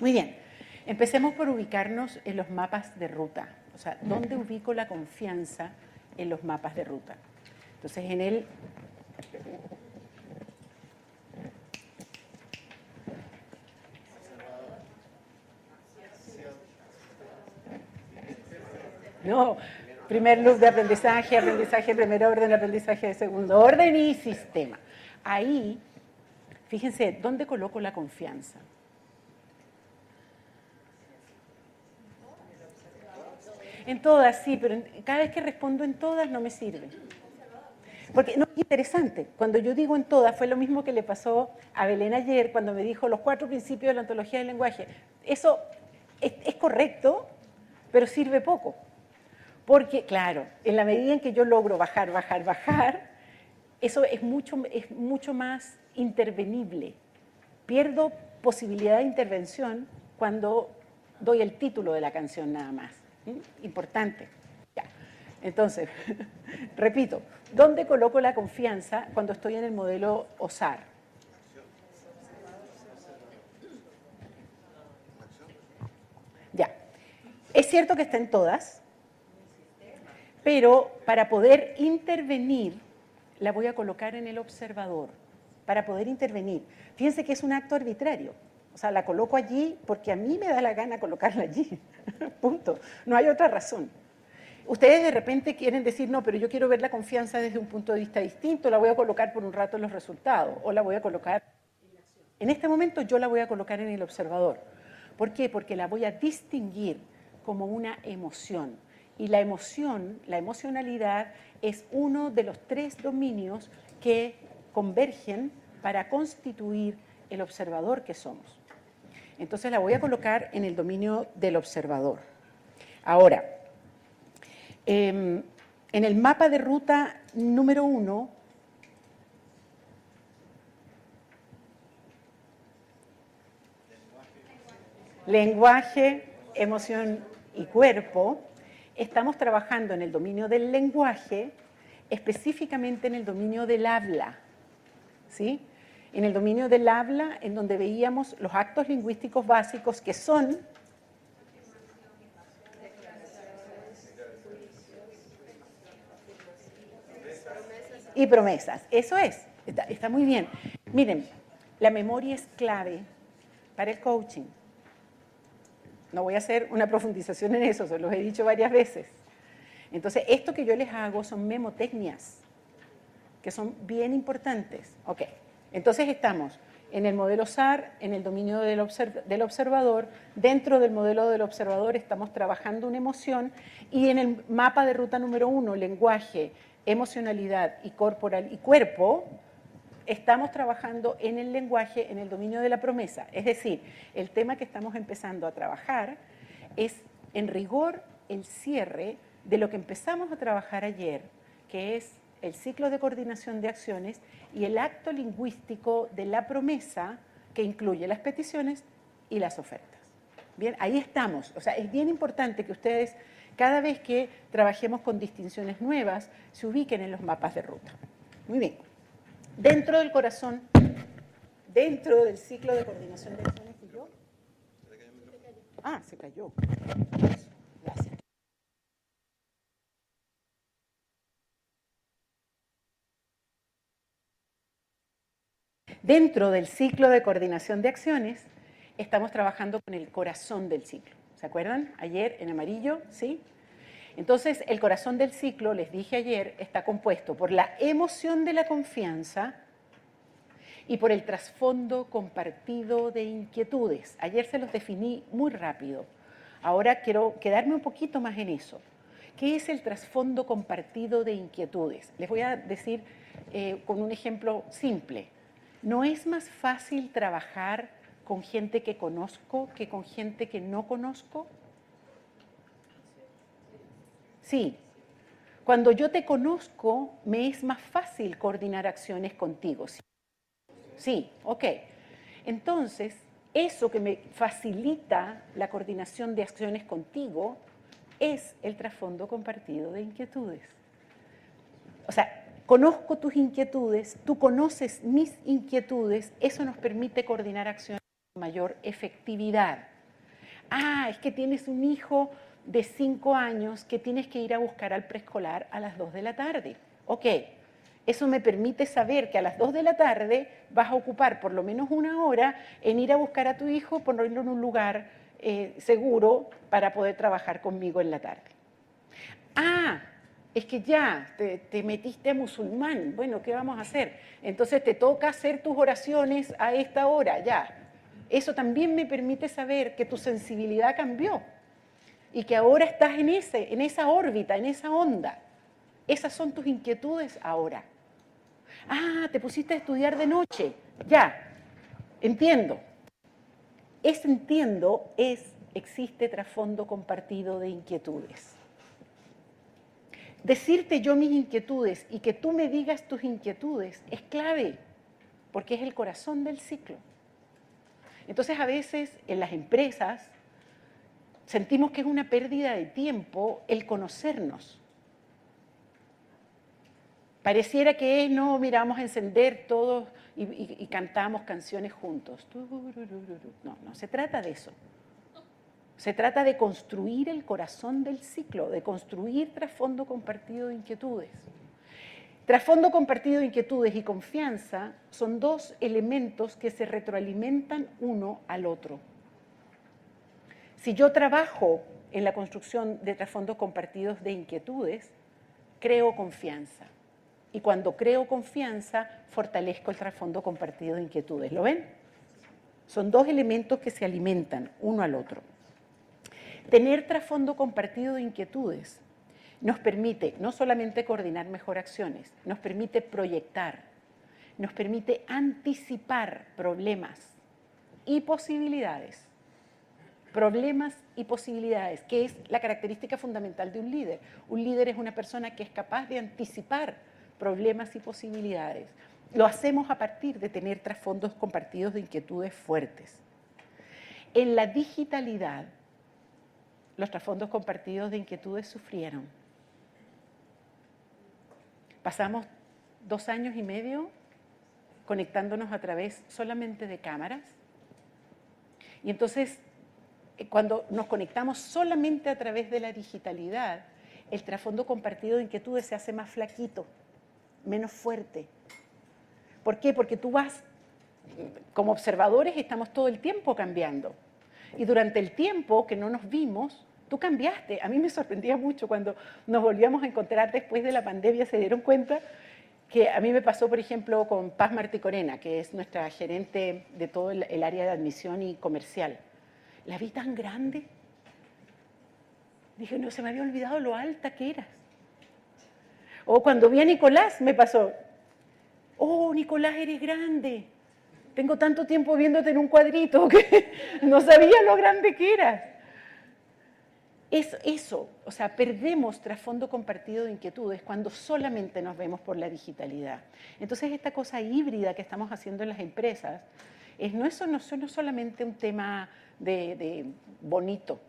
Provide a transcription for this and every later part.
Muy bien. Empecemos por ubicarnos en los mapas de ruta. O sea, ¿dónde ubico la confianza en los mapas de ruta? Entonces, en el No, primer loop de aprendizaje, aprendizaje de primer orden, aprendizaje de segundo orden y sistema. Ahí, fíjense, ¿dónde coloco la confianza? En todas, sí, pero cada vez que respondo en todas no me sirve. Porque no es interesante. Cuando yo digo en todas, fue lo mismo que le pasó a Belén ayer cuando me dijo los cuatro principios de la ontología del lenguaje. Eso es correcto, pero sirve poco. Porque, claro, en la medida en que yo logro bajar, bajar, bajar, eso es mucho, es mucho más intervenible. Pierdo posibilidad de intervención cuando doy el título de la canción nada más. Importante. Entonces, repito, ¿dónde coloco la confianza cuando estoy en el modelo OSAR? Ya. Es cierto que está en todas, pero para poder intervenir, la voy a colocar en el observador, para poder intervenir. Fíjense que es un acto arbitrario. O sea, la coloco allí porque a mí me da la gana colocarla allí. Punto. No hay otra razón. Ustedes de repente quieren decir, no, pero yo quiero ver la confianza desde un punto de vista distinto, la voy a colocar por un rato en los resultados o la voy a colocar en este momento yo la voy a colocar en el observador. ¿Por qué? Porque la voy a distinguir como una emoción y la emoción, la emocionalidad, es uno de los tres dominios que convergen para constituir el observador que somos. Entonces la voy a colocar en el dominio del observador. Ahora, em, en el mapa de ruta número uno, lenguaje, emoción y cuerpo, estamos trabajando en el dominio del lenguaje, específicamente en el dominio del habla. ¿sí? En el dominio del habla, en donde veíamos los actos lingüísticos básicos que son y promesas. Eso es, está, muy bien. Miren, la memoria es clave para el coaching. No voy a hacer una profundización en eso, se los he dicho varias veces. Entonces, esto que yo les hago son memotecnias, que son bien importantes. Ok, entonces estamos en el modelo SAR, en el dominio del, observador, dentro del modelo del observador estamos trabajando una emoción y en el mapa de ruta número uno, lenguaje, emocionalidad y corporal y cuerpo, estamos trabajando en el lenguaje, en el dominio de la promesa. Es decir, el tema que estamos empezando a trabajar es en rigor el cierre de lo que empezamos a trabajar ayer, que es el ciclo de coordinación de acciones y el acto lingüístico de la promesa que incluye las peticiones y las ofertas. Bien, ahí estamos. O sea, es bien importante que ustedes, cada vez que trabajemos con distinciones nuevas, se ubiquen en los mapas de ruta. Muy bien dentro del corazón, dentro del ciclo de coordinación de acciones y yo. Ah, se cayó. Gracias. Dentro del ciclo de coordinación de acciones, estamos trabajando con el corazón del ciclo. ¿Se acuerdan? Ayer en amarillo, ¿sí? Entonces, el corazón del ciclo, les dije ayer, está compuesto por la emoción de la confianza y por el trasfondo compartido de inquietudes. Ayer se los definí muy rápido. Ahora quiero quedarme un poquito más en eso. ¿Qué es el trasfondo compartido de inquietudes? Les voy a decir eh, con un ejemplo simple. ¿No es más fácil trabajar con gente que conozco que con gente que no conozco? Sí. Cuando yo te conozco, me es más fácil coordinar acciones contigo. Sí, ok. Entonces, eso que me facilita la coordinación de acciones contigo es el trasfondo compartido de inquietudes. O sea, conozco tus inquietudes, tú conoces mis inquietudes, eso nos permite coordinar acciones mayor efectividad. Ah, es que tienes un hijo de 5 años que tienes que ir a buscar al preescolar a las 2 de la tarde. Ok, eso me permite saber que a las 2 de la tarde vas a ocupar por lo menos una hora en ir a buscar a tu hijo, ponerlo en un lugar eh, seguro para poder trabajar conmigo en la tarde. Ah, es que ya te, te, metiste a musulmán. Bueno, ¿qué vamos a hacer? Entonces te toca hacer tus oraciones a esta hora, ya. Eso también me permite saber que tu sensibilidad cambió y que ahora estás en, ese, en esa órbita, en esa onda. Esas son tus inquietudes ahora. Ah, te pusiste a estudiar de noche. Ya, entiendo. Ese entiendo es, existe trasfondo compartido de inquietudes. Decirte yo mis inquietudes y que tú me digas tus inquietudes es clave, porque es el corazón del ciclo. Entonces a veces en las empresas sentimos que es una pérdida de tiempo el conocernos. Pareciera que no, miramos a encender todos y, cantamos canciones juntos. No, no se trata de eso. Se trata de construir el corazón del ciclo, de construir trasfondo compartido de inquietudes. Trasfondo compartido de inquietudes y confianza son dos elementos que se retroalimentan uno al otro. Si yo trabajo en la construcción de trasfondos compartidos de inquietudes, creo confianza. Y cuando creo confianza, fortalezco el trasfondo compartido de inquietudes. ¿Lo ven? Son dos elementos que se alimentan uno al otro. Tener trasfondo compartido de inquietudes nos permite no solamente coordinar mejor acciones, nos permite proyectar, nos permite anticipar problemas y posibilidades problemas y posibilidades, que es la característica fundamental de un líder. Un líder es una persona que es capaz de anticipar problemas y posibilidades. Lo hacemos a partir de tener trasfondos compartidos de inquietudes fuertes. En la digitalidad, los trasfondos compartidos de inquietudes sufrieron. Pasamos dos años y medio conectándonos a través solamente de cámaras. Y entonces eh, cuando nos conectamos solamente a través de la digitalidad, el trasfondo compartido de inquietudes se hace más flaquito, menos fuerte. ¿Por qué? Porque tú vas, como observadores estamos todo el tiempo cambiando. Y durante el tiempo que no nos vimos, tú cambiaste. A mí me sorprendía mucho cuando nos volvíamos a encontrar después de la pandemia, se dieron cuenta que a mí me pasó, por ejemplo, con Paz Marticorena, que es nuestra gerente de todo el área de admisión y comercial la vi tan grande. Dije, no, se me había olvidado lo alta que eras. O cuando vi a Nicolás, me pasó, oh, Nicolás, eres grande. Tengo tanto tiempo viéndote en un cuadrito que no sabía lo grande que eras. Es eso, o sea, perdemos trasfondo compartido de inquietudes cuando solamente nos vemos por la digitalidad. Entonces, esta cosa híbrida que estamos haciendo en las empresas, es, no, eso no, no es solamente un tema de, bonito.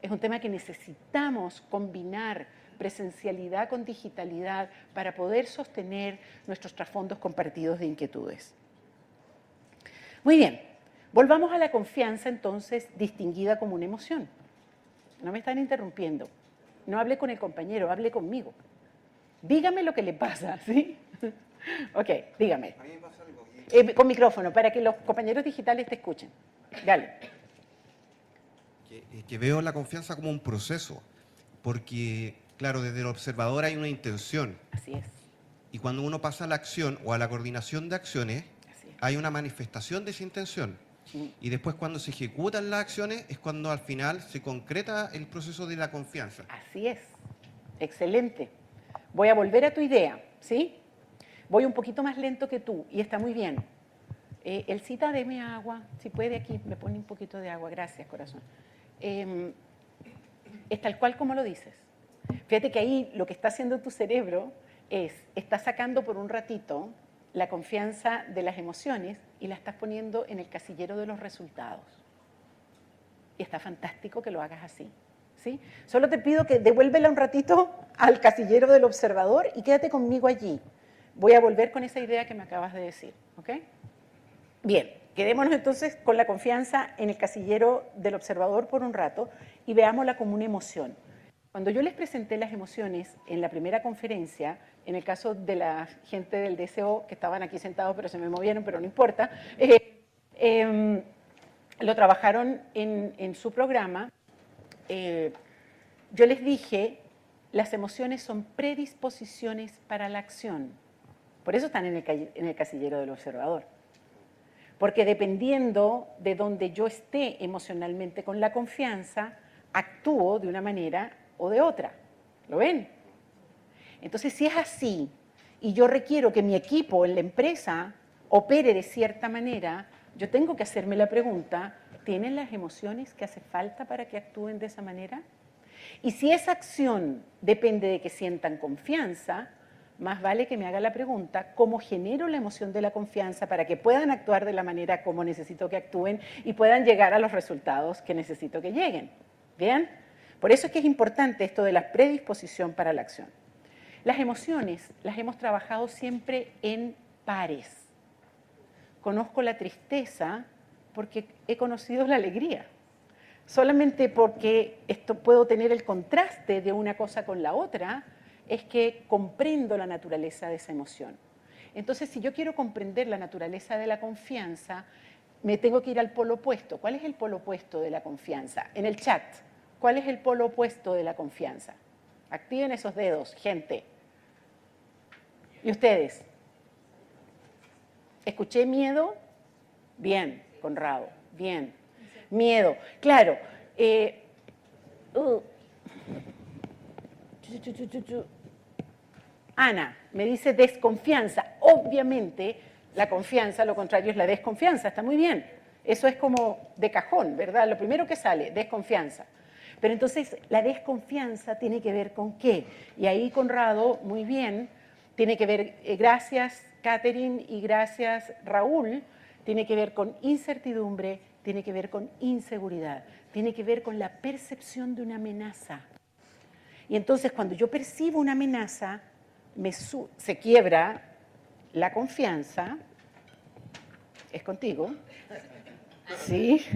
Es un tema que necesitamos combinar presencialidad con digitalidad para poder sostener nuestros trasfondos compartidos de inquietudes. Muy bien, volvamos a la confianza entonces distinguida como una emoción. No me están interrumpiendo. No hable con el compañero, hable conmigo. Dígame lo que le pasa, ¿sí? ok, dígame. Eh, con micrófono, para que los compañeros digitales te escuchen. Dale. Que, que, veo la confianza como un proceso, porque, claro, desde el observador hay una intención. Así es. Y cuando uno pasa a la acción o a la coordinación de acciones, hay una manifestación de esa intención. Y después cuando se ejecutan las acciones es cuando al final se concreta el proceso de la confianza. Así es. Excelente. Voy a volver a tu idea, ¿sí? Voy un poquito más lento que tú y está muy bien. Eh, el cita, deme agua, si puede aquí, me pone un poquito de agua, gracias corazón. Em, es tal cual como lo dices. Fíjate que ahí lo que está haciendo tu cerebro es, está sacando por un ratito la confianza de las emociones y la estás poniendo en el casillero de los resultados. Y está fantástico que lo hagas así. ¿sí? Solo te pido que devuélvela un ratito al casillero del observador y quédate conmigo allí. Voy a volver con esa idea que me acabas de decir. ¿ok? Bien, quedémonos entonces con la confianza en el casillero del observador por un rato y veámosla como una emoción. Cuando yo les presenté las emociones en la primera conferencia, en el caso de la gente del DSO, que estaban aquí sentados pero se me movieron, pero no importa, eh, em, lo trabajaron en, su programa, eh, yo les dije, las emociones son predisposiciones para la acción. Por eso están en el casillero del observador. Porque dependiendo de donde yo esté emocionalmente con la confianza, actúo de una manera o de otra. ¿Lo ven? Entonces, si es así y yo requiero que mi equipo en la empresa opere de cierta manera, yo tengo que hacerme la pregunta, ¿tienen las emociones que hace falta para que actúen de esa manera? Y si esa acción depende de que sientan confianza, más vale que me haga la pregunta, ¿cómo genero la emoción de la confianza para que puedan actuar de la manera como necesito que actúen y puedan llegar a los resultados que necesito que lleguen? ¿Bien? Por eso es que es importante esto de la predisposición para la acción. Las emociones las hemos trabajado siempre en pares. Conozco la tristeza porque he conocido la alegría. Solamente porque esto puedo tener el contraste de una cosa con la otra, es que comprendo la naturaleza de esa emoción. Entonces, si yo quiero comprender la naturaleza de la confianza, me tengo que ir al polo opuesto. ¿Cuál es el polo opuesto de la confianza? En el chat, ¿cuál es el polo opuesto de la confianza? Activen esos dedos, gente. ¿Y ustedes? ¿Escuché miedo? Bien, Conrado, bien. Miedo, claro. Eh, uh. Ana me dice desconfianza. Obviamente, la confianza, lo contrario es la desconfianza, está muy bien. Eso es como de cajón, ¿verdad? Lo primero que sale, desconfianza. Pero entonces la desconfianza tiene que ver con qué. Y ahí Conrado, muy bien, tiene que ver, eh, gracias Catherine y gracias Raúl, tiene que ver con incertidumbre, tiene que ver con inseguridad, tiene que ver con la percepción de una amenaza. Y entonces cuando yo percibo una amenaza, me se quiebra la confianza. ¿Es contigo? Sí.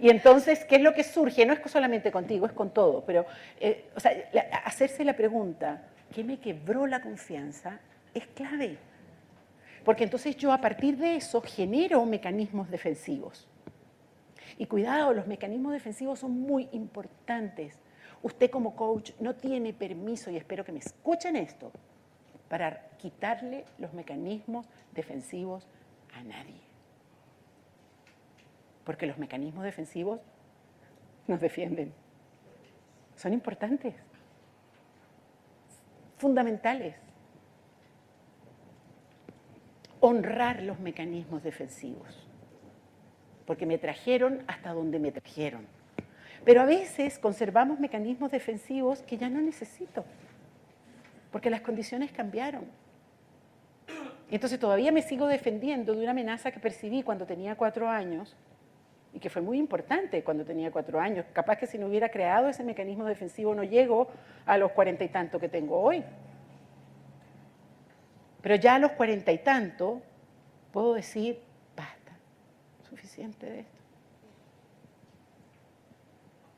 y entonces, ¿qué es lo que surge? No es solamente contigo, es con todo, pero eh, o sea, hacerse la pregunta, ¿qué me quebró la confianza? Es clave. Porque entonces yo a partir de eso genero mecanismos defensivos. Y cuidado, los mecanismos defensivos son muy importantes. Usted como coach no tiene permiso, y espero que me escuchen esto, para quitarle los mecanismos defensivos a nadie. Porque los mecanismos defensivos nos defienden. Son importantes, fundamentales. Honrar los mecanismos defensivos. Porque me trajeron hasta donde me trajeron pero a veces conservamos mecanismos defensivos que ya no necesito, porque las condiciones cambiaron. Y entonces todavía me sigo defendiendo de una amenaza que percibí cuando tenía cuatro años y que fue muy importante cuando tenía cuatro años. Capaz que si no hubiera creado ese mecanismo defensivo no llego a los cuarenta y tanto que tengo hoy. Pero ya a los cuarenta y tanto puedo decir, basta, suficiente de esto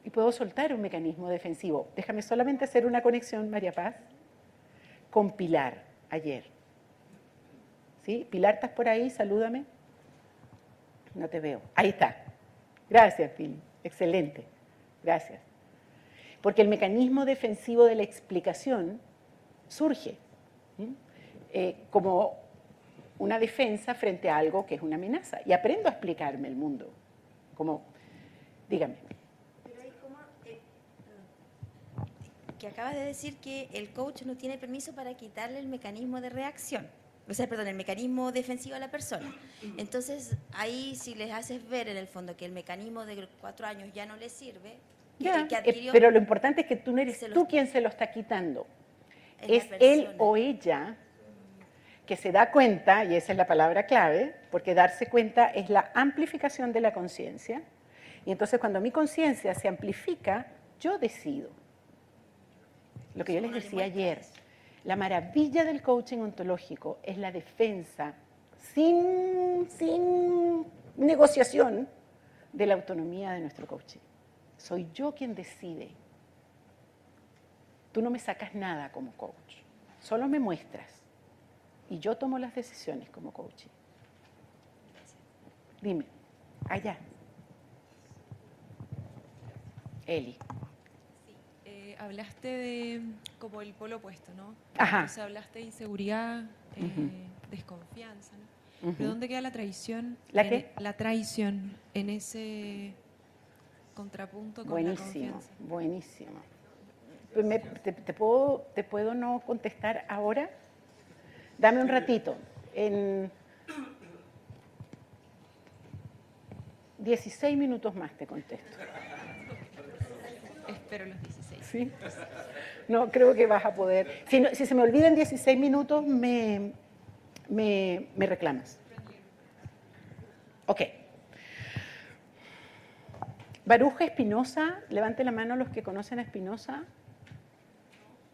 y puedo soltar un mecanismo defensivo. Déjame solamente hacer una conexión, María Paz, con Pilar ayer. ¿Sí? Pilar, ¿estás por ahí? Salúdame. No te veo. Ahí está. Gracias, Pili. Excelente. Gracias. Porque el mecanismo defensivo de la explicación surge eh, como una defensa frente a algo que es una amenaza. Y aprendo a explicarme el mundo. Como, dígame. que acabas de decir que el coach no tiene permiso para quitarle el mecanismo de reacción, o sea, perdón, el mecanismo defensivo a la persona. Entonces, ahí si les haces ver en el fondo que el mecanismo de cuatro años ya no le sirve, eh, pero lo importante es que tú no eres tú quien se lo está quitando. Es, él o ella que se da cuenta, y esa es la palabra clave, porque darse cuenta es la amplificación de la conciencia. Y entonces cuando mi conciencia se amplifica, yo decido. Lo que yo les decía ayer, la maravilla del coaching ontológico es la defensa sin, sin negociación de la autonomía de nuestro coaching. Soy yo quien decide. Tú no me sacas nada como coach, solo me muestras. Y yo tomo las decisiones como coaching. Dime, allá. Eli. Hablaste de como el polo opuesto, ¿no? Ajá. O sea, hablaste de inseguridad, eh, desconfianza, ¿no? ¿Pero dónde queda la traición? ¿La qué? e- la traición en ese contrapunto con la Buenísimo, confianza. buenísimo. Me- te, te puedo, ¿Te puedo no contestar ahora? Dame un ratito. En 16 minutos más te contesto. Espero los 16. ¿Sí? No, creo que vas a poder. Si, se me olvida en 16 minutos, me, me, me reclamas. Ok. Baruja Espinosa, levante la mano los que conocen a Espinosa.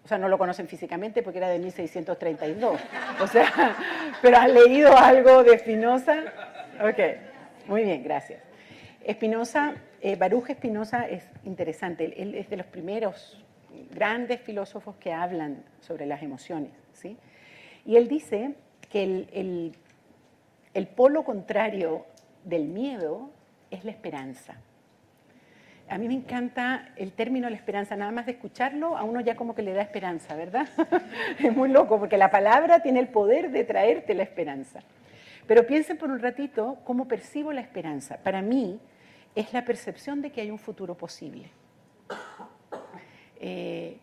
O sea, no lo conocen físicamente porque era de 1632. O sea, pero han leído algo de Espinosa. Ok, muy bien, gracias. Espinosa, eh, Baruch Espinosa es interesante. Él, es de los primeros grandes filósofos que hablan sobre las emociones. ¿sí? Y él dice que el- el polo contrario del miedo es la esperanza. A mí me encanta el término la esperanza, nada más de escucharlo, a uno ya como que le da esperanza, ¿verdad? es muy loco, porque la palabra tiene el poder de traerte la esperanza. Pero piensen por un ratito cómo percibo la esperanza. Para mí es la percepción de que hay un futuro posible. Eh,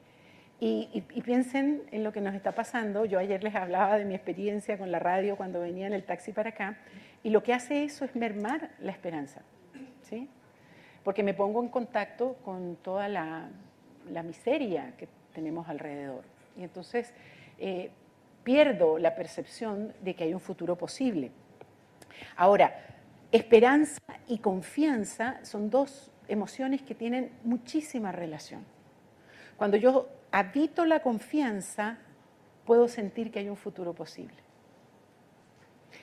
y, piensen en lo que nos está pasando. Yo ayer les hablaba de mi experiencia con la radio cuando venía en el taxi para acá, y lo que hace eso es mermar la esperanza. ¿sí? Porque me pongo en contacto con toda la, la miseria que tenemos alrededor. Y entonces eh, pierdo la percepción de que hay un futuro posible. Ahora, esperanza y confianza son dos emociones que tienen muchísima relación. Cuando yo habito la confianza, puedo sentir que hay un futuro posible.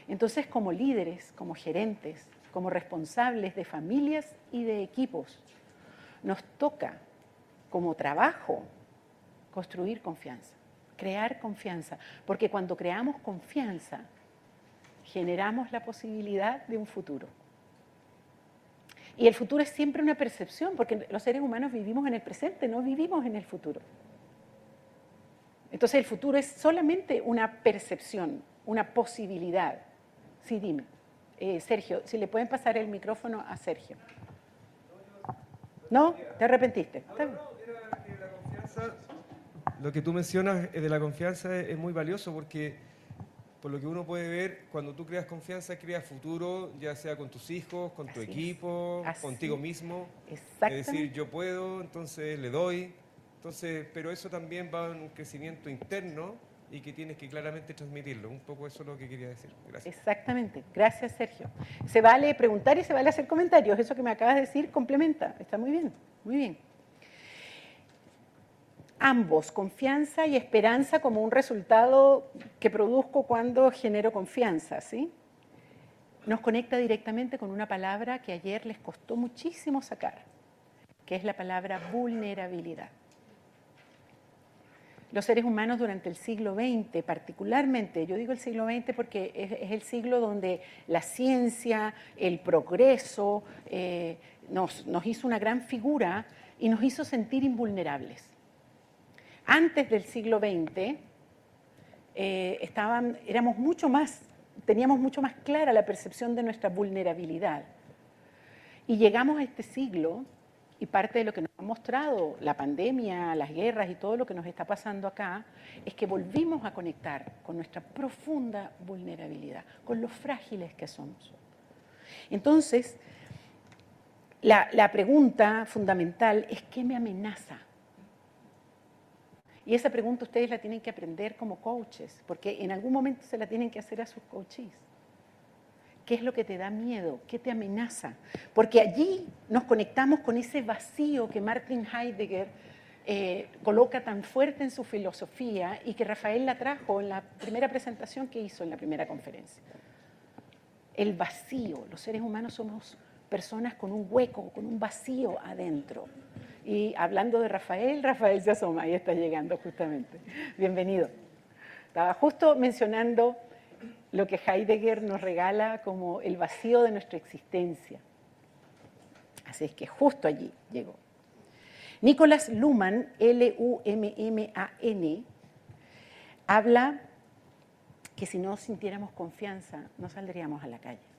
Entonces, como líderes, como gerentes, como responsables de familias y de equipos, nos toca como trabajo construir confianza, crear confianza, porque cuando creamos confianza, generamos la posibilidad de un futuro. Y el futuro es siempre una percepción, porque los seres humanos vivimos en el presente, no vivimos en el futuro. Entonces el futuro es solamente una percepción, una posibilidad. Sí, dime. Eh, Sergio, si le pueden pasar el micrófono a Sergio. ¿No? ¿Te arrepentiste? Bien. Era que la confianza, lo que tú mencionas eh, de la confianza es muy valioso porque por lo que uno puede ver, cuando tú creas confianza, creas futuro, ya sea con tus hijos, con tu Así es. equipo, contigo mismo. Es Exactamente. decir, yo puedo, entonces le doy. Entonces, pero eso también va en un crecimiento interno y que tienes que claramente transmitirlo. Un poco eso es lo que quería decir. Gracias. Exactamente. Gracias, Sergio. Se vale preguntar y se vale hacer comentarios. Eso que me acabas de decir complementa. Está muy bien. Muy bien. Ambos, confianza y esperanza como un resultado que produzco cuando genero confianza, ¿sí? Nos conecta directamente con una palabra que ayer les costó muchísimo sacar, que es la palabra vulnerabilidad. Los seres humanos durante el siglo XX, particularmente, yo digo el siglo XX porque es, el siglo donde la ciencia, el progreso, eh, nos hizo una gran figura y nos hizo sentir invulnerables. Antes del siglo XX, eh, éramos mucho más, teníamos mucho más clara la percepción de nuestra vulnerabilidad. Y llegamos a este siglo y parte de lo que nos ha mostrado la pandemia, las guerras y todo lo que nos está pasando acá, es que volvimos a conectar con nuestra profunda vulnerabilidad, con lo frágiles que somos. Entonces, la pregunta fundamental es ¿qué me amenaza? Y esa pregunta ustedes la tienen que aprender como coaches, porque en algún momento se la tienen que hacer a sus coaches. ¿Qué es lo que te da miedo? ¿Qué te amenaza? Porque allí nos conectamos con ese vacío que Martin Heidegger eh, coloca tan fuerte en su filosofía y que Rafael la trajo en la primera presentación que hizo en la primera conferencia. el vacío. Los seres humanos somos personas con un hueco, con un vacío adentro. Y hablando de Rafael, Rafael se asoma, ahí está llegando justamente. Bienvenido. Estaba justo mencionando lo que Heidegger nos regala como el vacío de nuestra existencia. Así es que justo allí llegó. Nicolás Luhmann, L-U-M-M-A-N, habla que si no sintiéramos confianza, no saldríamos a la calle.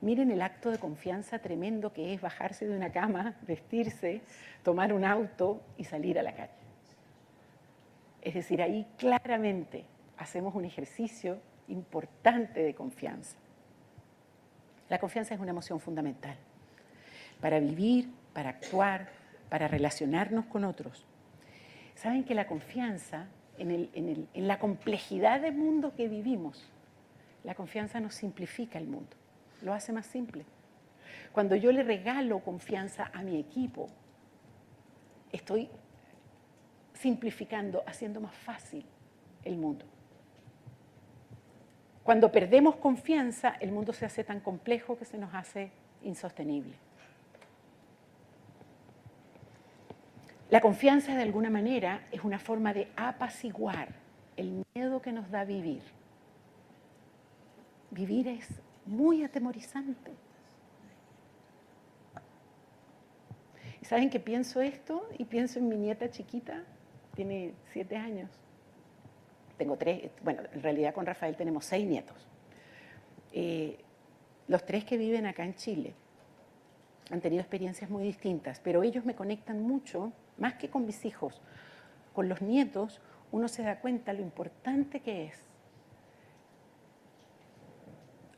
Miren el acto de confianza tremendo que es bajarse de una cama, vestirse, tomar un auto y salir a la calle. Es decir, ahí claramente hacemos un ejercicio importante de confianza. La confianza es una emoción fundamental para vivir, para actuar, para relacionarnos con otros. Saben que la confianza, en, la complejidad del mundo que vivimos, la confianza nos simplifica el mundo, lo hace más simple. Cuando yo le regalo confianza a mi equipo, estoy simplificando, haciendo más fácil el mundo. Cuando perdemos confianza, el mundo se hace tan complejo que se nos hace insostenible. La confianza de alguna manera es una forma de apaciguar el miedo que nos da vivir. Vivir es muy atemorizante. ¿Saben que pienso esto? Y pienso en mi nieta chiquita, tiene siete años. Tengo tres, bueno, en realidad con Rafael tenemos seis nietos. Eh, los tres que viven acá en Chile han tenido experiencias muy distintas, pero ellos me conectan mucho más que con mis hijos, con los nietos, uno se da cuenta lo importante que es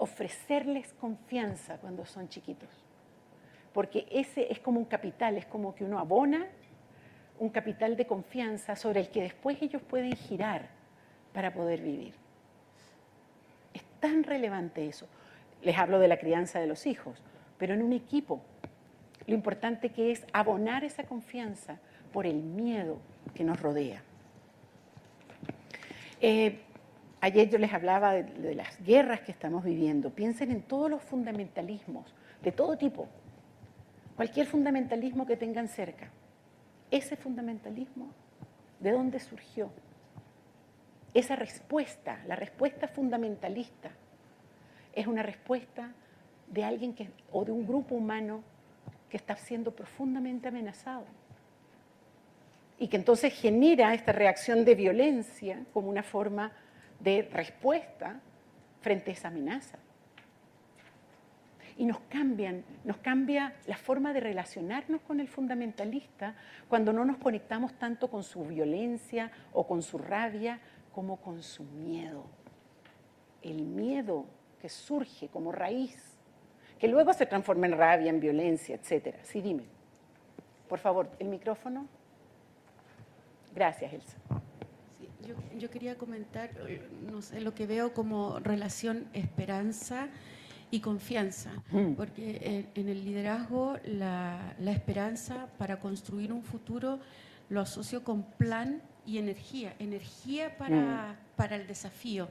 ofrecerles confianza cuando son chiquitos. Porque ese es como un capital, es como que uno abona un capital de confianza sobre el que después ellos pueden girar para poder vivir. Es tan relevante eso. Les hablo de la crianza de los hijos, pero en un equipo, lo importante que es abonar esa confianza por el miedo que nos rodea. Eh, ayer yo les hablaba de, las guerras que estamos viviendo. Piensen en todos los fundamentalismos, de todo tipo. Cualquier fundamentalismo que tengan cerca. Ese fundamentalismo, ¿de dónde surgió? Esa respuesta, la respuesta fundamentalista, es una respuesta de alguien que, o de un grupo humano que está siendo profundamente amenazado y que entonces genera esta reacción de violencia como una forma de respuesta frente a esa amenaza. Y nos cambian, nos cambia la forma de relacionarnos con el fundamentalista cuando no nos conectamos tanto con su violencia o con su rabia como con su miedo. El miedo que surge como raíz, que luego se transforma en rabia, en violencia, etc. Sí, dime. Por favor, el micrófono. Gracias, Elsa. Yo, quería comentar, no sé, lo que veo como relación esperanza y confianza, mm. porque en, el liderazgo la, esperanza para construir un futuro lo asocio con plan y energía, energía para, mm. el desafío.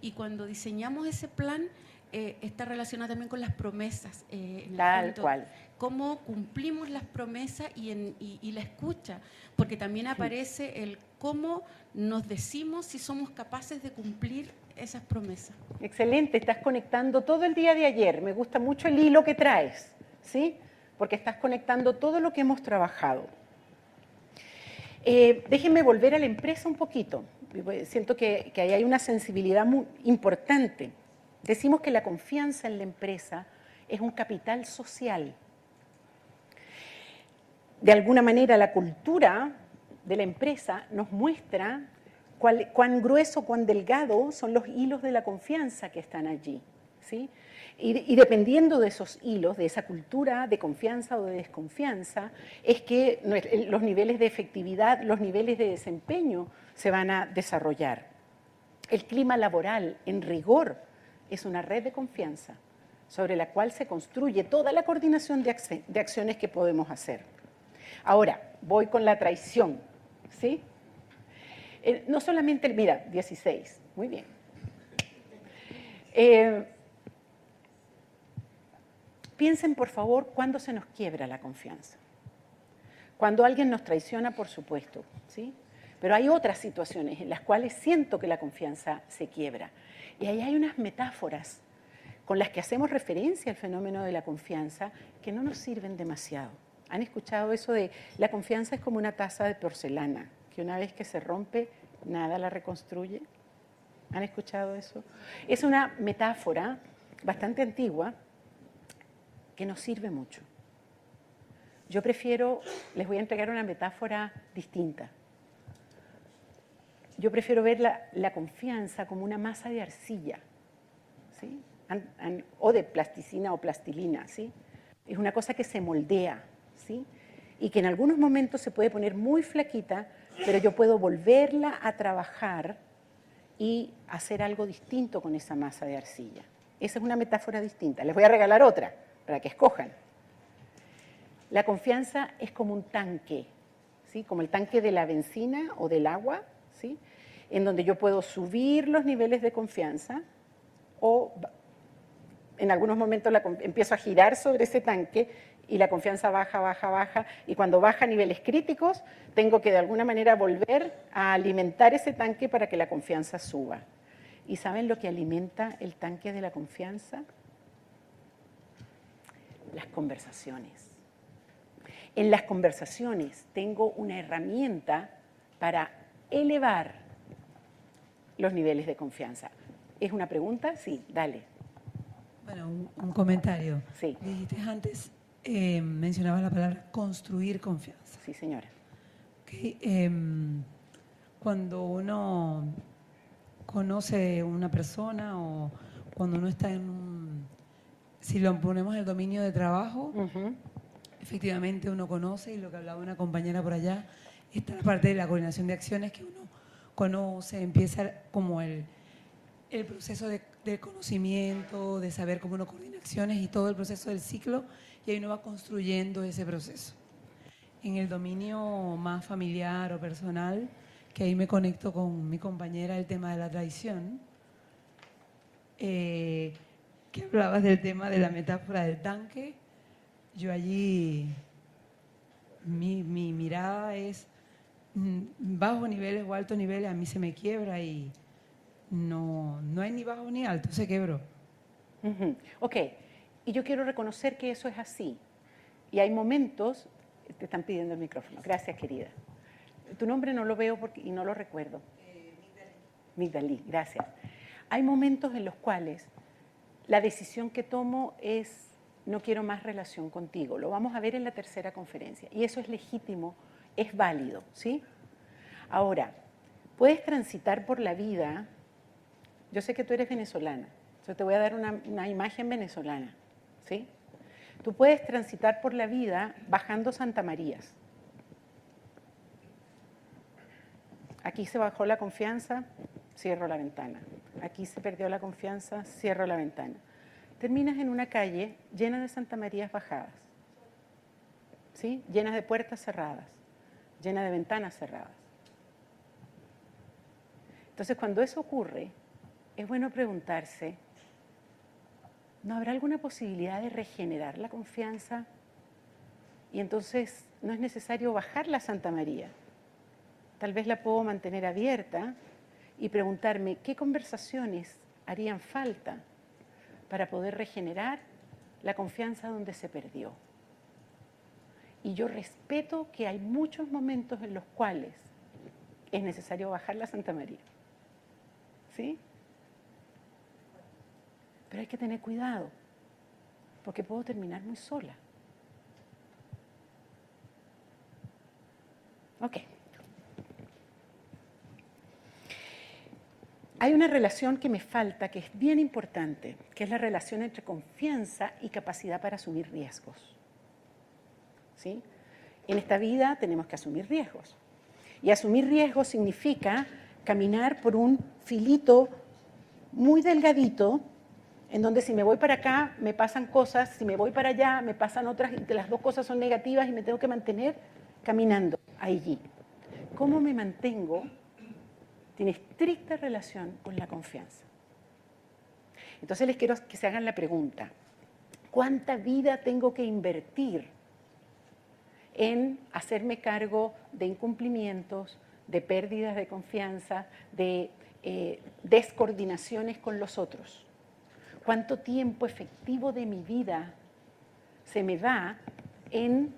Y cuando diseñamos ese plan, eh, está relacionado también con las promesas. Eh, Tal cual cómo cumplimos las promesas y, la escucha, porque también aparece el cómo nos decimos si somos capaces de cumplir esas promesas. Excelente, estás conectando todo el día de ayer, me gusta mucho el hilo que traes, ¿sí? Porque estás conectando todo lo que hemos trabajado. Eh, déjenme volver a la empresa un poquito, siento que, ahí hay una sensibilidad importante. Decimos que la confianza en la empresa es un capital social de alguna manera la cultura de la empresa nos muestra cuán grueso, cuán delgado son los hilos de la confianza que están allí. ¿sí? Y, dependiendo de esos hilos, de esa cultura de confianza o de desconfianza, es que los niveles de efectividad, los niveles de desempeño se van a desarrollar. El clima laboral, en rigor, es una red de confianza sobre la cual se construye toda la coordinación de acciones que podemos hacer. Ahora, voy con la traición, ¿sí? Eh, no solamente, mira, 16, muy bien. Eh, piensen, por favor, cuándo se nos quiebra la confianza. Cuando alguien nos traiciona, por supuesto, ¿sí? Pero hay otras situaciones en las cuales siento que la confianza se quiebra. Y ahí hay unas metáforas con las que hacemos referencia al fenómeno de la confianza que no nos sirven demasiado. ¿Han escuchado eso de la confianza es como una taza de porcelana, que una vez que se rompe, nada la reconstruye? ¿Han escuchado eso? Es una metáfora bastante antigua que nos sirve mucho. Yo prefiero, les voy a entregar una metáfora distinta. Yo prefiero ver la, confianza como una masa de arcilla, ¿sí? o de plasticina o plastilina, ¿sí? Es una cosa que se moldea, Y que en algunos momentos se puede poner muy flaquita, pero yo puedo volverla a trabajar y hacer algo distinto con esa masa de arcilla. Esa es una metáfora distinta. Les voy a regalar otra para que escojan. La confianza es como un tanque, ¿sí? como el tanque de la benzina o del agua, ¿sí? en donde yo puedo subir los niveles de confianza o en algunos momentos empiezo a girar sobre ese tanque y la confianza baja, baja, baja, y cuando baja a niveles críticos, tengo que de alguna manera volver a alimentar ese tanque para que la confianza suba. ¿Y saben lo que alimenta el tanque de la confianza? Las conversaciones. En las conversaciones tengo una herramienta para elevar los niveles de confianza. ¿Es una pregunta? Sí, dale. Bueno, un, comentario. Sí. Dijiste antes, eh, mencionabas la palabra construir confianza. Sí, señora. Em, cuando uno conoce una persona o cuando uno está en un... Si lo ponemos en el dominio de trabajo, efectivamente uno conoce, y lo que hablaba una compañera por allá, está la parte de la coordinación de acciones que uno conoce, empieza como el, el proceso de, conocimiento, de saber cómo uno coordina acciones y todo el proceso del ciclo, y uno va construyendo ese proceso. En el dominio más familiar o personal, que ahí me conecto con mi compañera el tema de la traición, eh, que hablabas del tema de la metáfora del tanque, yo allí, mi, mi mirada es Mm, bajos niveles o altos niveles, a mí se me quiebra y no, no hay ni bajo ni alto, se quebró. Ok, y yo quiero reconocer que eso es así. Y hay momentos, te están pidiendo el micrófono, gracias querida. Tu nombre no lo veo porque, y no lo recuerdo. Eh, Migdalí, gracias. Hay momentos en los cuales la decisión que tomo es no quiero más relación contigo. Lo vamos a ver en la tercera conferencia. Y eso es legítimo es válido, ¿sí? Ahora, puedes transitar por la vida, yo sé que tú eres venezolana, yo te voy a dar una, imagen venezolana, ¿sí? Tú puedes transitar por la vida bajando Santa Marías. Aquí se bajó la confianza, cierro la ventana. Aquí se perdió la confianza, cierro la ventana. Terminas en una calle llena de Santa Marías bajadas, ¿sí? llenas de puertas cerradas llena de ventanas cerradas. Entonces, cuando eso ocurre, es bueno preguntarse, ¿no habrá alguna posibilidad de regenerar la confianza? Y entonces no es necesario bajar la Santa María. Tal vez la puedo mantener abierta y preguntarme qué conversaciones harían falta para poder regenerar la confianza donde se perdió. Y yo respeto que hay muchos momentos en los cuales es necesario bajar la Santa María. ¿Sí? Pero hay que tener cuidado, porque puedo terminar muy sola. Ok. Hay una relación que me falta, que es bien importante, que es la relación entre confianza y capacidad para asumir riesgos. ¿sí? En esta vida tenemos que asumir riesgos. Y asumir riesgos significa caminar por un filito muy delgadito, en donde si me voy para acá me pasan cosas, si me voy para allá me pasan otras, y las dos cosas son negativas y me tengo que mantener caminando allí. ¿Cómo me mantengo? Tiene estricta relación con la confianza. Entonces les quiero que se hagan la pregunta, ¿cuánta vida tengo que invertir en hacerme cargo de incumplimientos, de pérdidas de confianza, de eh, descoordinaciones con los otros? ¿Cuánto tiempo efectivo de mi vida se me va en...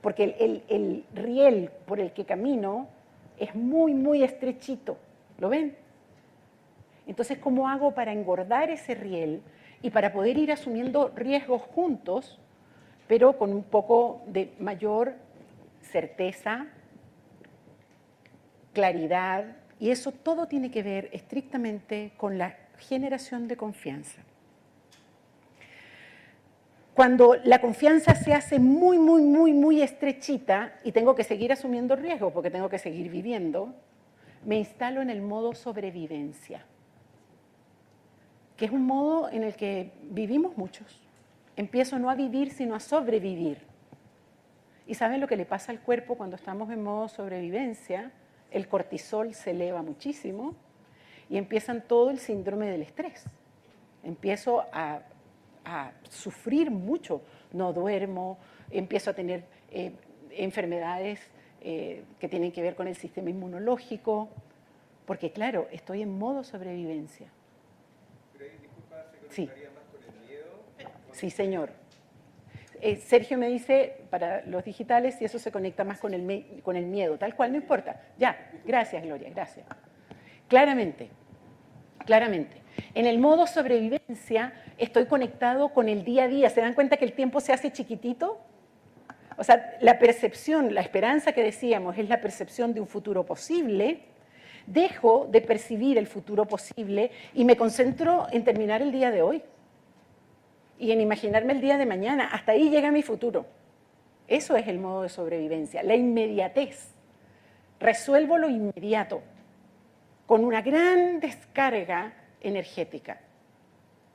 Porque el riel por el que camino es muy, muy estrechito. ¿Lo ven? Entonces, ¿cómo hago para engordar ese riel y para poder ir asumiendo riesgos juntos, pero con un poco de mayor certeza, claridad? Y eso todo tiene que ver estrictamente con la generación de confianza. Cuando la confianza se hace muy, muy, muy, muy estrechita y tengo que seguir asumiendo riesgos porque tengo que seguir viviendo, me instalo en el modo sobrevivencia, que es un modo en el que vivimos muchos. Empiezo no a vivir, sino a sobrevivir. ¿Y saben lo que le pasa al cuerpo cuando estamos en modo sobrevivencia? El cortisol se eleva muchísimo y empiezan todo el síndrome del estrés. Empiezo a sufrir mucho. No duermo, empiezo a tener eh, enfermedades eh, que tienen que ver con el sistema inmunológico, porque claro, estoy en modo sobrevivencia. Pero ¿se Sí. más con el miedo? Sí, señor. Eh, Sergio me dice, para los digitales, si eso se conecta más con el, con el miedo, tal cual, no importa. Ya, gracias, Gloria, gracias. Claramente, claramente. En el modo sobrevivencia estoy conectado con el día a día. ¿Se dan cuenta que el tiempo se hace chiquitito? O sea, la percepción, la esperanza que decíamos es la percepción de un futuro posible. Dejo de percibir el futuro posible y me concentro en terminar el día de hoy y en imaginarme el día de mañana. Hasta ahí llega mi futuro. Eso es el modo de sobrevivencia, la inmediatez. Resuelvo lo inmediato con una gran descarga energética,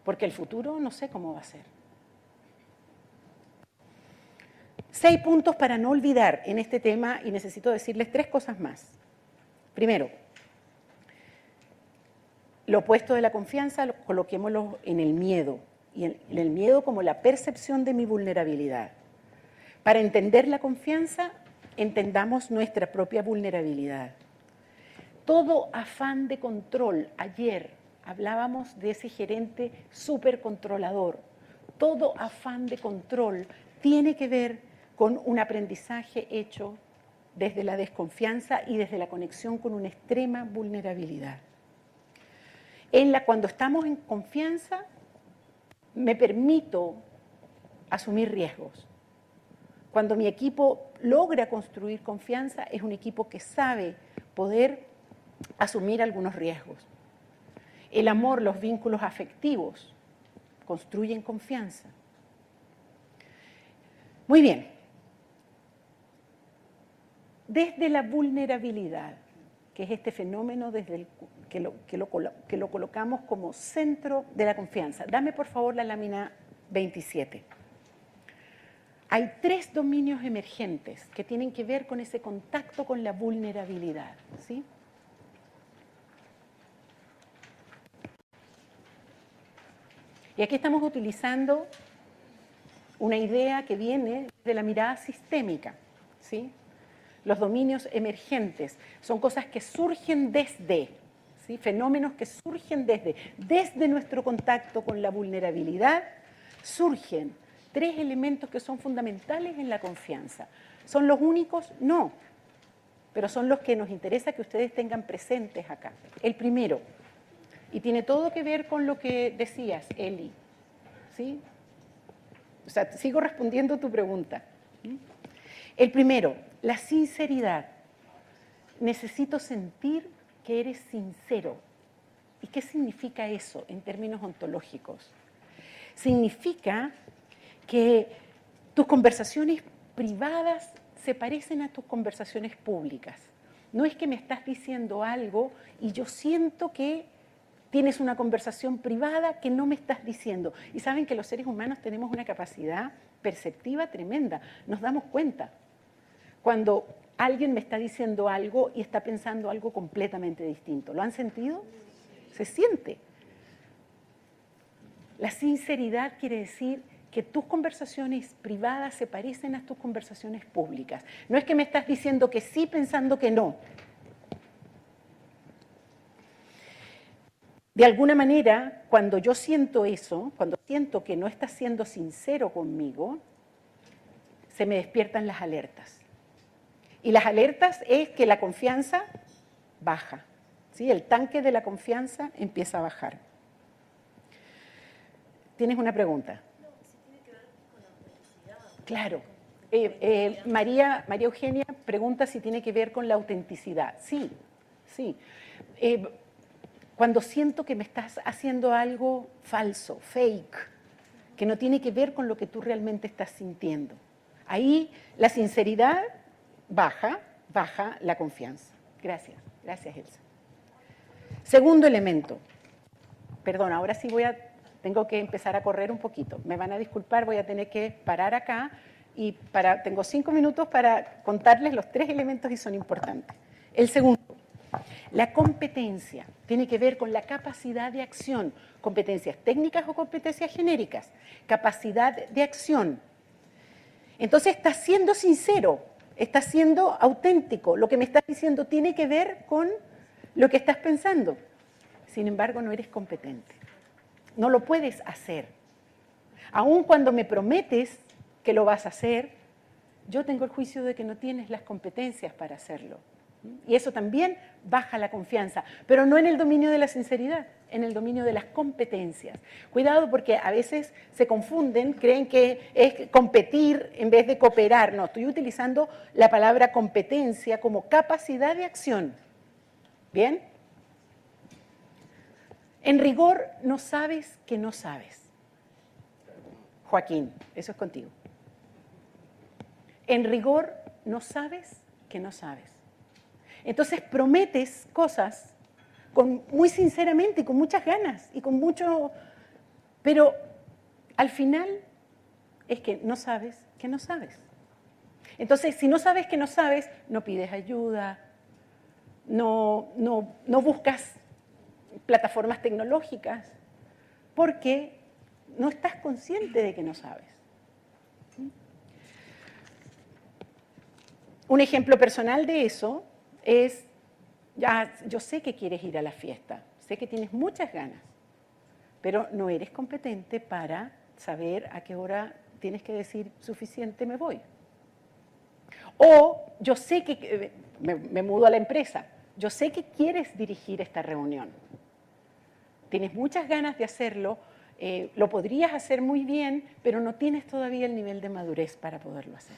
porque el futuro no sé cómo va a ser. Seis puntos para no olvidar en este tema y necesito decirles tres cosas más. Primero, lo opuesto de la confianza, lo- coloquémoslo en el miedo, y en en el miedo como la percepción de mi vulnerabilidad. Para entender la confianza, entendamos nuestra propia vulnerabilidad. Todo afán de control, ayer hablábamos de ese gerente súper controlador, todo afán de control tiene que ver con un aprendizaje hecho desde la desconfianza y desde la conexión con una extrema vulnerabilidad. En la cuando estamos en confianza, me permito asumir riesgos. Cuando mi equipo logra construir confianza, es un equipo que sabe poder asumir algunos riesgos. El amor, los vínculos afectivos construyen confianza. Muy bien. Desde la vulnerabilidad, que es este fenómeno desde el, que, lo, que, lo, que lo colocamos como centro de la confianza. Dame por favor la lámina 27. Hay tres dominios emergentes que tienen que ver con ese contacto con la vulnerabilidad. ¿sí? Y aquí estamos utilizando una idea que viene de la mirada sistémica. ¿sí? Los dominios emergentes son cosas que surgen desde, ¿sí? fenómenos que surgen desde, desde nuestro contacto con la vulnerabilidad, surgen tres elementos que son fundamentales en la confianza. ¿Son los únicos? No, pero son los que nos interesa que ustedes tengan presentes acá. El primero, y tiene todo que ver con lo que decías, Eli, ¿sí? O sea, sigo respondiendo tu pregunta. El primero, la sinceridad. Necesito sentir que eres sincero. ¿Y qué significa eso en términos ontológicos? Significa que tus conversaciones privadas se parecen a tus conversaciones públicas. No es que me estás diciendo algo y yo siento que tienes una conversación privada que no me estás diciendo. Y saben que los seres humanos tenemos una capacidad perceptiva tremenda. Nos damos cuenta cuando alguien me está diciendo algo y está pensando algo completamente distinto. ¿Lo han sentido? Se siente. La sinceridad quiere decir que tus conversaciones privadas se parecen a tus conversaciones públicas. No es que me estás diciendo que sí pensando que no. De alguna manera, cuando yo siento eso, cuando siento que no estás siendo sincero conmigo, se me despiertan las alertas. Y las alertas es que la confianza baja. ¿sí? El tanque de la confianza empieza a bajar. ¿Tienes una pregunta? Claro. Eh, eh, María, María Eugenia pregunta si tiene que ver con la autenticidad. Sí, sí. Eh, cuando siento que me estás haciendo algo falso, fake, que no tiene que ver con lo que tú realmente estás sintiendo. Ahí la sinceridad baja, baja la confianza. Gracias, gracias Elsa. Segundo elemento. Perdón, ahora sí voy a, tengo que empezar a correr un poquito. Me van a disculpar, voy a tener que parar acá y para, tengo cinco minutos para contarles los tres elementos y son importantes. El segundo, la competencia tiene que ver con la capacidad de acción, competencias técnicas o competencias genéricas, capacidad de acción. Entonces estás siendo sincero, estás siendo auténtico, lo que me estás diciendo tiene que ver con lo que estás pensando. Sin embargo, no eres competente. No lo puedes hacer. Aun cuando me prometes que lo vas a hacer, yo tengo el juicio de que no tienes las competencias para hacerlo. Y eso también baja la confianza, pero no en el dominio de la sinceridad, en el dominio de las competencias. Cuidado porque a veces se confunden, creen que es competir en vez de cooperar. No, estoy utilizando la palabra competencia como capacidad de acción. ¿Bien? En rigor, no sabes que no sabes. Joaquín, eso es contigo. En rigor, no sabes que no sabes. Entonces prometes cosas con, muy sinceramente con muchas ganas y con mucho... Pero al final es que no sabes que no sabes. Entonces, si no sabes que no sabes, no pides ayuda, no, no, no buscas plataformas tecnológicas, porque no estás consciente de que no sabes. Un ejemplo personal de eso es, ya, yo sé que quieres ir a la fiesta, sé que tienes muchas ganas, pero no eres competente para saber a qué hora tienes que decir suficiente me voy. O yo sé que, eh, me, mudo a la empresa, yo sé que quieres dirigir esta reunión, tienes muchas ganas de hacerlo, eh, lo podrías hacer muy bien, pero no tienes todavía el nivel de madurez para poderlo hacer.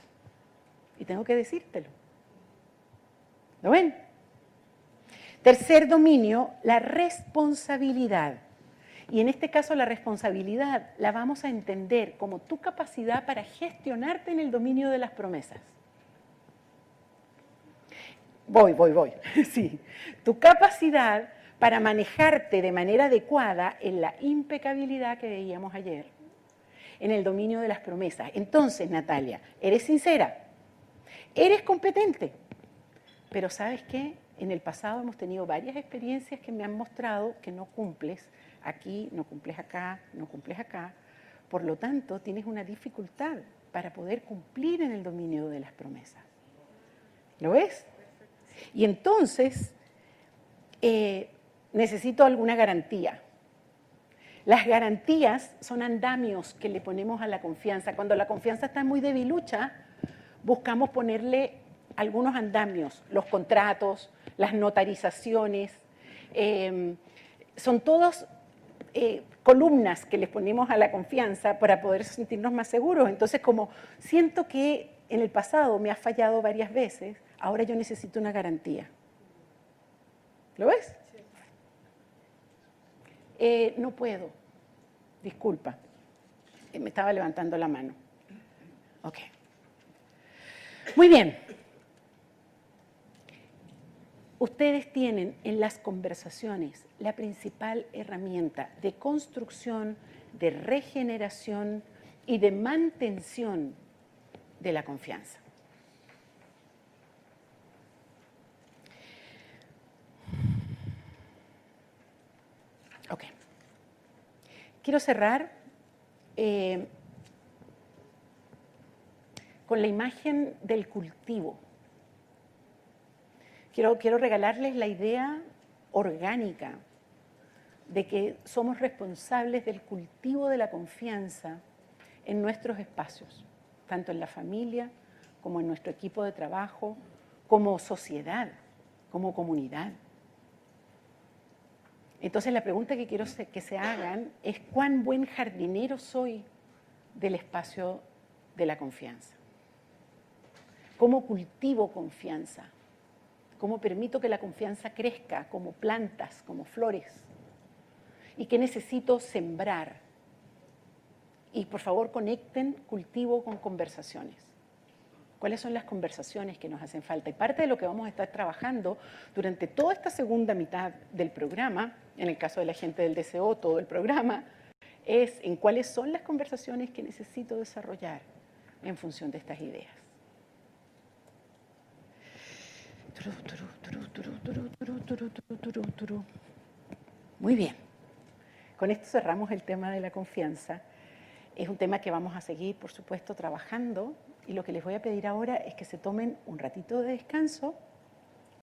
Y tengo que decírtelo. ¿Lo ven? Tercer dominio, la responsabilidad. Y en este caso la responsabilidad la vamos a entender como tu capacidad para gestionarte en el dominio de las promesas. Voy, voy, voy. Sí. Tu capacidad para manejarte de manera adecuada en la impecabilidad que veíamos ayer, en el dominio de las promesas. Entonces, Natalia, ¿eres sincera? ¿Eres competente? Pero sabes qué? En el pasado hemos tenido varias experiencias que me han mostrado que no cumples aquí, no cumples acá, no cumples acá. Por lo tanto, tienes una dificultad para poder cumplir en el dominio de las promesas. ¿Lo ves? Y entonces, eh, necesito alguna garantía. Las garantías son andamios que le ponemos a la confianza. Cuando la confianza está muy debilucha, buscamos ponerle algunos andamios, los contratos, las notarizaciones, em, son todos eh, columnas que les ponemos a la confianza para poder sentirnos más seguros. Entonces, como siento que en el pasado me ha fallado varias veces, ahora yo necesito una garantía. ¿Lo ves? Eh, no puedo, disculpa, eh, me estaba levantando la mano. Ok. Muy bien. Ustedes tienen en las conversaciones la principal herramienta de construcción, de regeneración y de mantención de la confianza. Ok. quiero cerrar eh, con la imagen del cultivo. Quiero, quiero regalarles la idea orgánica de que somos responsables del cultivo de la confianza en nuestros espacios, tanto en la familia como en nuestro equipo de trabajo, como sociedad, como comunidad. Entonces la pregunta que quiero que se hagan es cuán buen jardinero soy del espacio de la confianza. ¿Cómo cultivo confianza? ¿Cómo permito que la confianza crezca como plantas, como flores? ¿Y qué necesito sembrar? Y por favor conecten cultivo con conversaciones. ¿Cuáles son las conversaciones que nos hacen falta? Y parte de lo que vamos a estar trabajando durante toda esta segunda mitad del programa, en el caso de la gente del DCO, todo el programa, es en cuáles son las conversaciones que necesito desarrollar en función de estas ideas. Muy bien. Con esto cerramos el tema de la confianza. Es un tema que vamos a seguir, por supuesto, trabajando y lo que les voy a pedir ahora es que se tomen un ratito de descanso